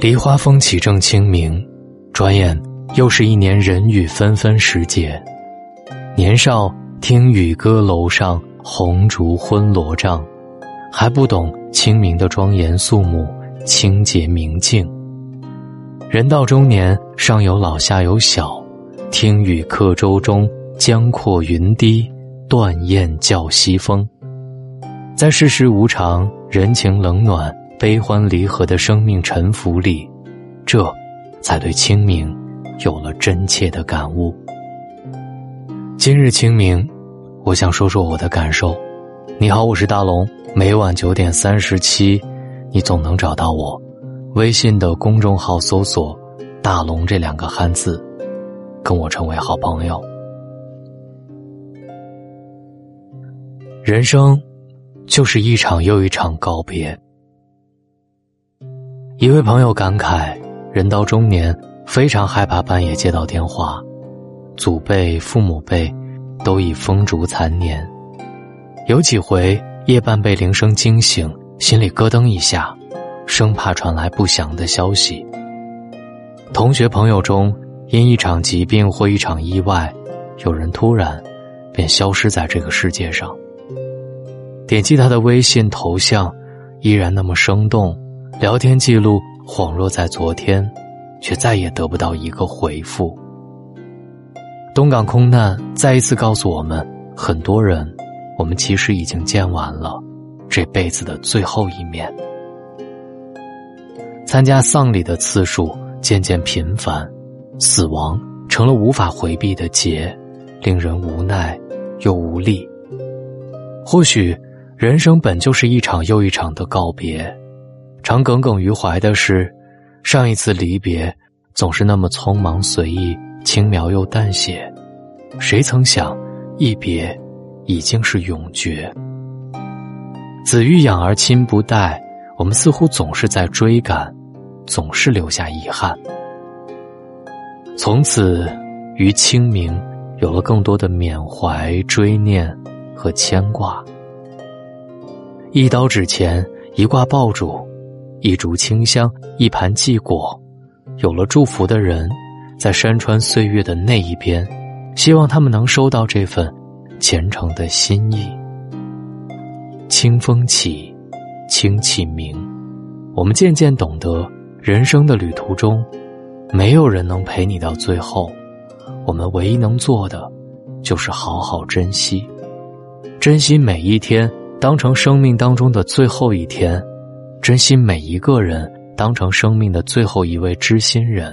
梨花风起正清明，转眼又是一年人雨纷纷时节。年少听雨歌楼上红烛昏罗帐，还不懂清明的庄严肃穆、清洁明净。人到中年，上有老下有小，听雨客舟中，江阔云低，断雁叫西风。在世事无常、人情冷暖。悲欢离合的生命沉浮里，这才对清明有了真切的感悟。今日清明，我想说说我的感受。你好，我是大龙，每晚九点三十七，你总能找到我。微信的公众号搜索“大龙”这两个汉字，跟我成为好朋友。人生就是一场又一场告别。一位朋友感慨：“人到中年，非常害怕半夜接到电话。祖辈、父母辈，都已风烛残年。有几回夜半被铃声惊醒，心里咯噔一下，生怕传来不祥的消息。同学朋友中，因一场疾病或一场意外，有人突然便消失在这个世界上。点击他的微信头像，依然那么生动。”聊天记录恍若在昨天，却再也得不到一个回复。东港空难再一次告诉我们，很多人，我们其实已经见完了这辈子的最后一面。参加丧礼的次数渐渐频繁，死亡成了无法回避的劫，令人无奈又无力。或许，人生本就是一场又一场的告别。常耿耿于怀的是，上一次离别总是那么匆忙随意、轻描又淡写，谁曾想，一别已经是永绝。子欲养而亲不待，我们似乎总是在追赶，总是留下遗憾。从此，于清明有了更多的缅怀、追念和牵挂。一刀纸钱，一挂爆竹。一烛清香，一盘祭果，有了祝福的人，在山川岁月的那一边，希望他们能收到这份虔诚的心意。清风起，清气明，我们渐渐懂得，人生的旅途中，没有人能陪你到最后，我们唯一能做的，就是好好珍惜，珍惜每一天，当成生命当中的最后一天。珍惜每一个人，当成生命的最后一位知心人；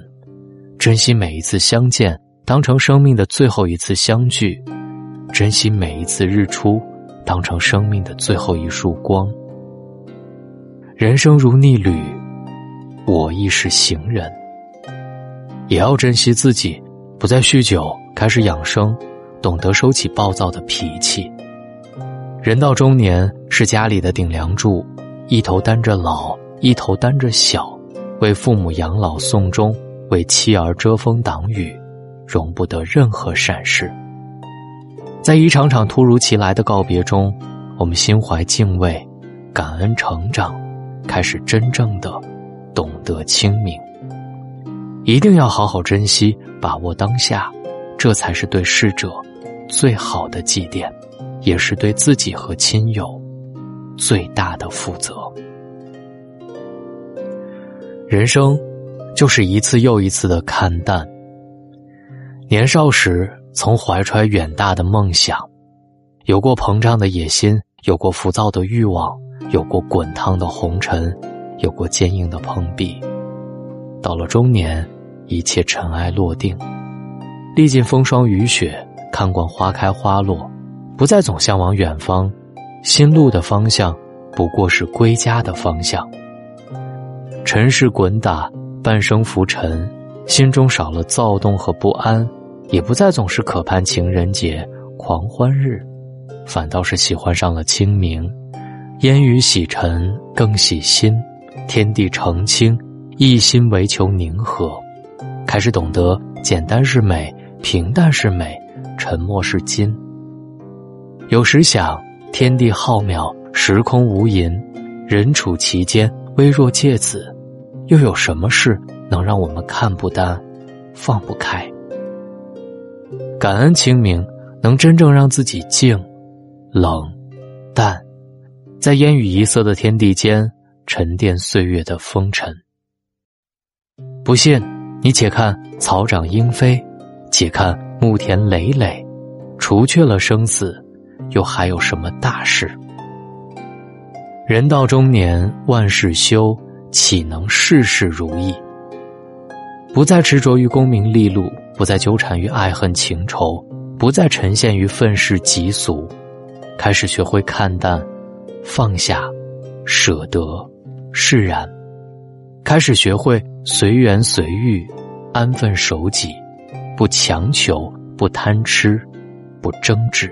珍惜每一次相见，当成生命的最后一次相聚；珍惜每一次日出，当成生命的最后一束光。人生如逆旅，我亦是行人。也要珍惜自己，不再酗酒，开始养生，懂得收起暴躁的脾气。人到中年，是家里的顶梁柱。一头担着老，一头担着小，为父母养老送终，为妻儿遮风挡雨，容不得任何闪失。在一场场突如其来的告别中，我们心怀敬畏，感恩成长，开始真正的懂得清明。一定要好好珍惜，把握当下，这才是对逝者最好的祭奠，也是对自己和亲友。最大的负责。人生就是一次又一次的看淡。年少时曾怀揣远大的梦想，有过膨胀的野心，有过浮躁的欲望，有过滚烫的红尘，有过坚硬的碰壁。到了中年，一切尘埃落定，历尽风霜雨雪，看惯花开花落，不再总向往远方。心路的方向，不过是归家的方向。尘世滚打，半生浮沉，心中少了躁动和不安，也不再总是渴盼情人节、狂欢日，反倒是喜欢上了清明。烟雨洗尘，更洗心，天地澄清，一心唯求宁和。开始懂得，简单是美，平淡是美，沉默是金。有时想。天地浩渺，时空无垠，人处其间，微若芥子。又有什么事能让我们看不淡、放不开？感恩清明，能真正让自己静、冷、淡，在烟雨一色的天地间沉淀岁月的风尘。不信，你且看草长莺飞，且看牧田累累，除却了生死，又还有什么大事？人到中年，万事休，岂能事事如意？不再执着于功名利禄，不再纠缠于爱恨情仇，不再沉陷于愤世嫉俗，开始学会看淡、放下、舍得、释然，开始学会随缘随遇、安分守己，不强求，不贪吃，不争执，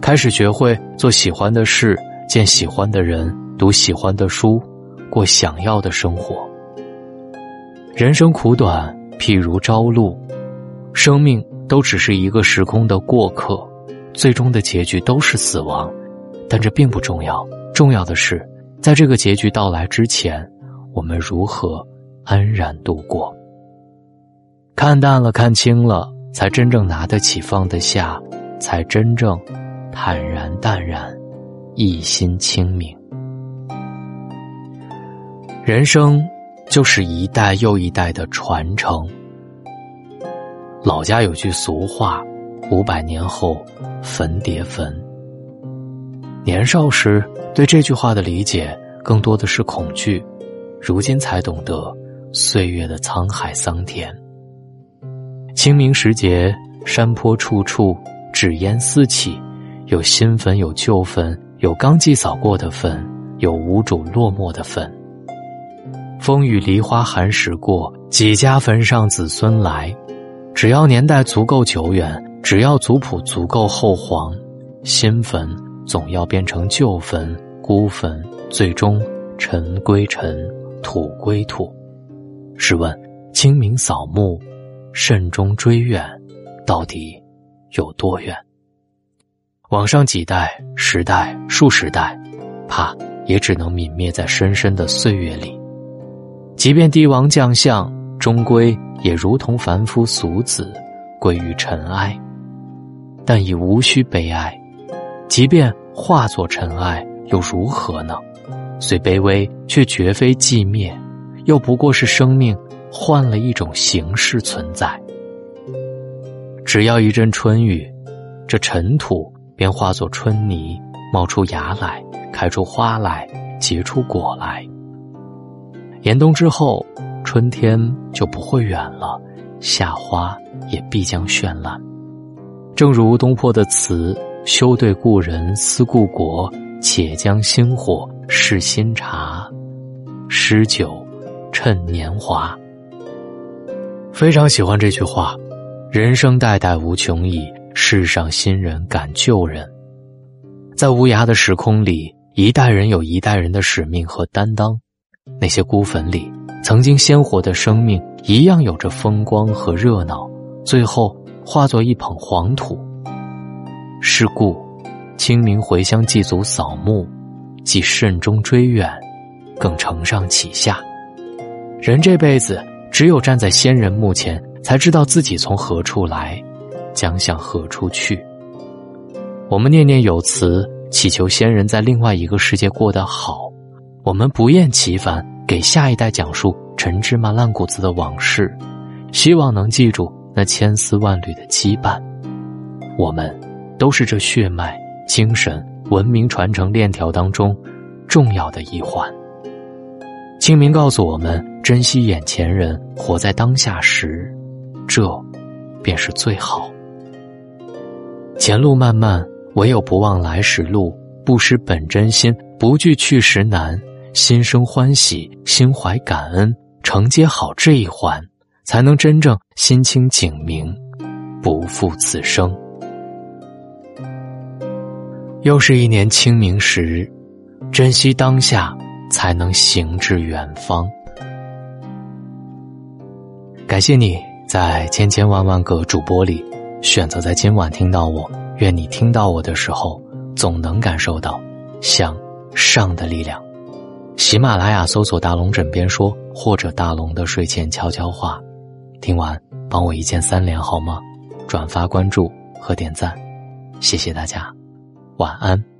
开始学会做喜欢的事。见喜欢的人，读喜欢的书，过想要的生活。人生苦短，譬如朝露，生命都只是一个时空的过客，最终的结局都是死亡。但这并不重要，重要的是，在这个结局到来之前，我们如何安然度过。看淡了，看清了，才真正拿得起，放得下，才真正坦然淡然。一心清明，人生就是一代又一代的传承。老家有句俗话：“五百年后，坟叠坟。”年少时对这句话的理解更多的是恐惧，如今才懂得岁月的沧海桑田。清明时节，山坡处处纸烟四起，有新坟，有旧坟。有刚祭扫过的坟，有无主落寞的坟。风雨梨花寒食过，几家坟上子孙来。只要年代足够久远，只要族谱足够厚黄，新坟总要变成旧坟，孤坟最终尘归尘，土归土。试问，清明扫墓，慎终追远，到底有多远？往上几代、十代、数十代，怕也只能泯灭在深深的岁月里。即便帝王将相，终归也如同凡夫俗子，归于尘埃。但已无需悲哀，即便化作尘埃，又如何呢？虽卑微，却绝非寂灭，又不过是生命换了一种形式存在。只要一阵春雨，这尘土。便化作春泥，冒出芽来，开出花来，结出果来。严冬之后，春天就不会远了，夏花也必将绚烂。正如东坡的词：“休对故人思故国，且将新火试新茶，诗酒趁年华。”非常喜欢这句话：“人生代代无穷已。”世上新人赶旧人，在无涯的时空里，一代人有一代人的使命和担当。那些孤坟里曾经鲜活的生命，一样有着风光和热闹，最后化作一捧黄土。是故，清明回乡祭祖扫墓，既慎终追远，更承上启下。人这辈子，只有站在先人墓前，才知道自己从何处来。将向何处去？我们念念有词，祈求先人在另外一个世界过得好。我们不厌其烦给下一代讲述陈芝麻烂谷子的往事，希望能记住那千丝万缕的羁绊。我们都是这血脉、精神、文明传承链条当中重要的一环。清明告诉我们：珍惜眼前人，活在当下时，这便是最好。前路漫漫，唯有不忘来时路，不失本真心，不惧去时难，心生欢喜，心怀感恩，承接好这一环，才能真正心清景明，不负此生。又是一年清明时，珍惜当下，才能行至远方。感谢你在千千万万个主播里。选择在今晚听到我，愿你听到我的时候，总能感受到向上的力量。喜马拉雅搜索“大龙枕边说”或者“大龙的睡前悄悄话”，听完帮我一键三连好吗？转发、关注和点赞，谢谢大家，晚安。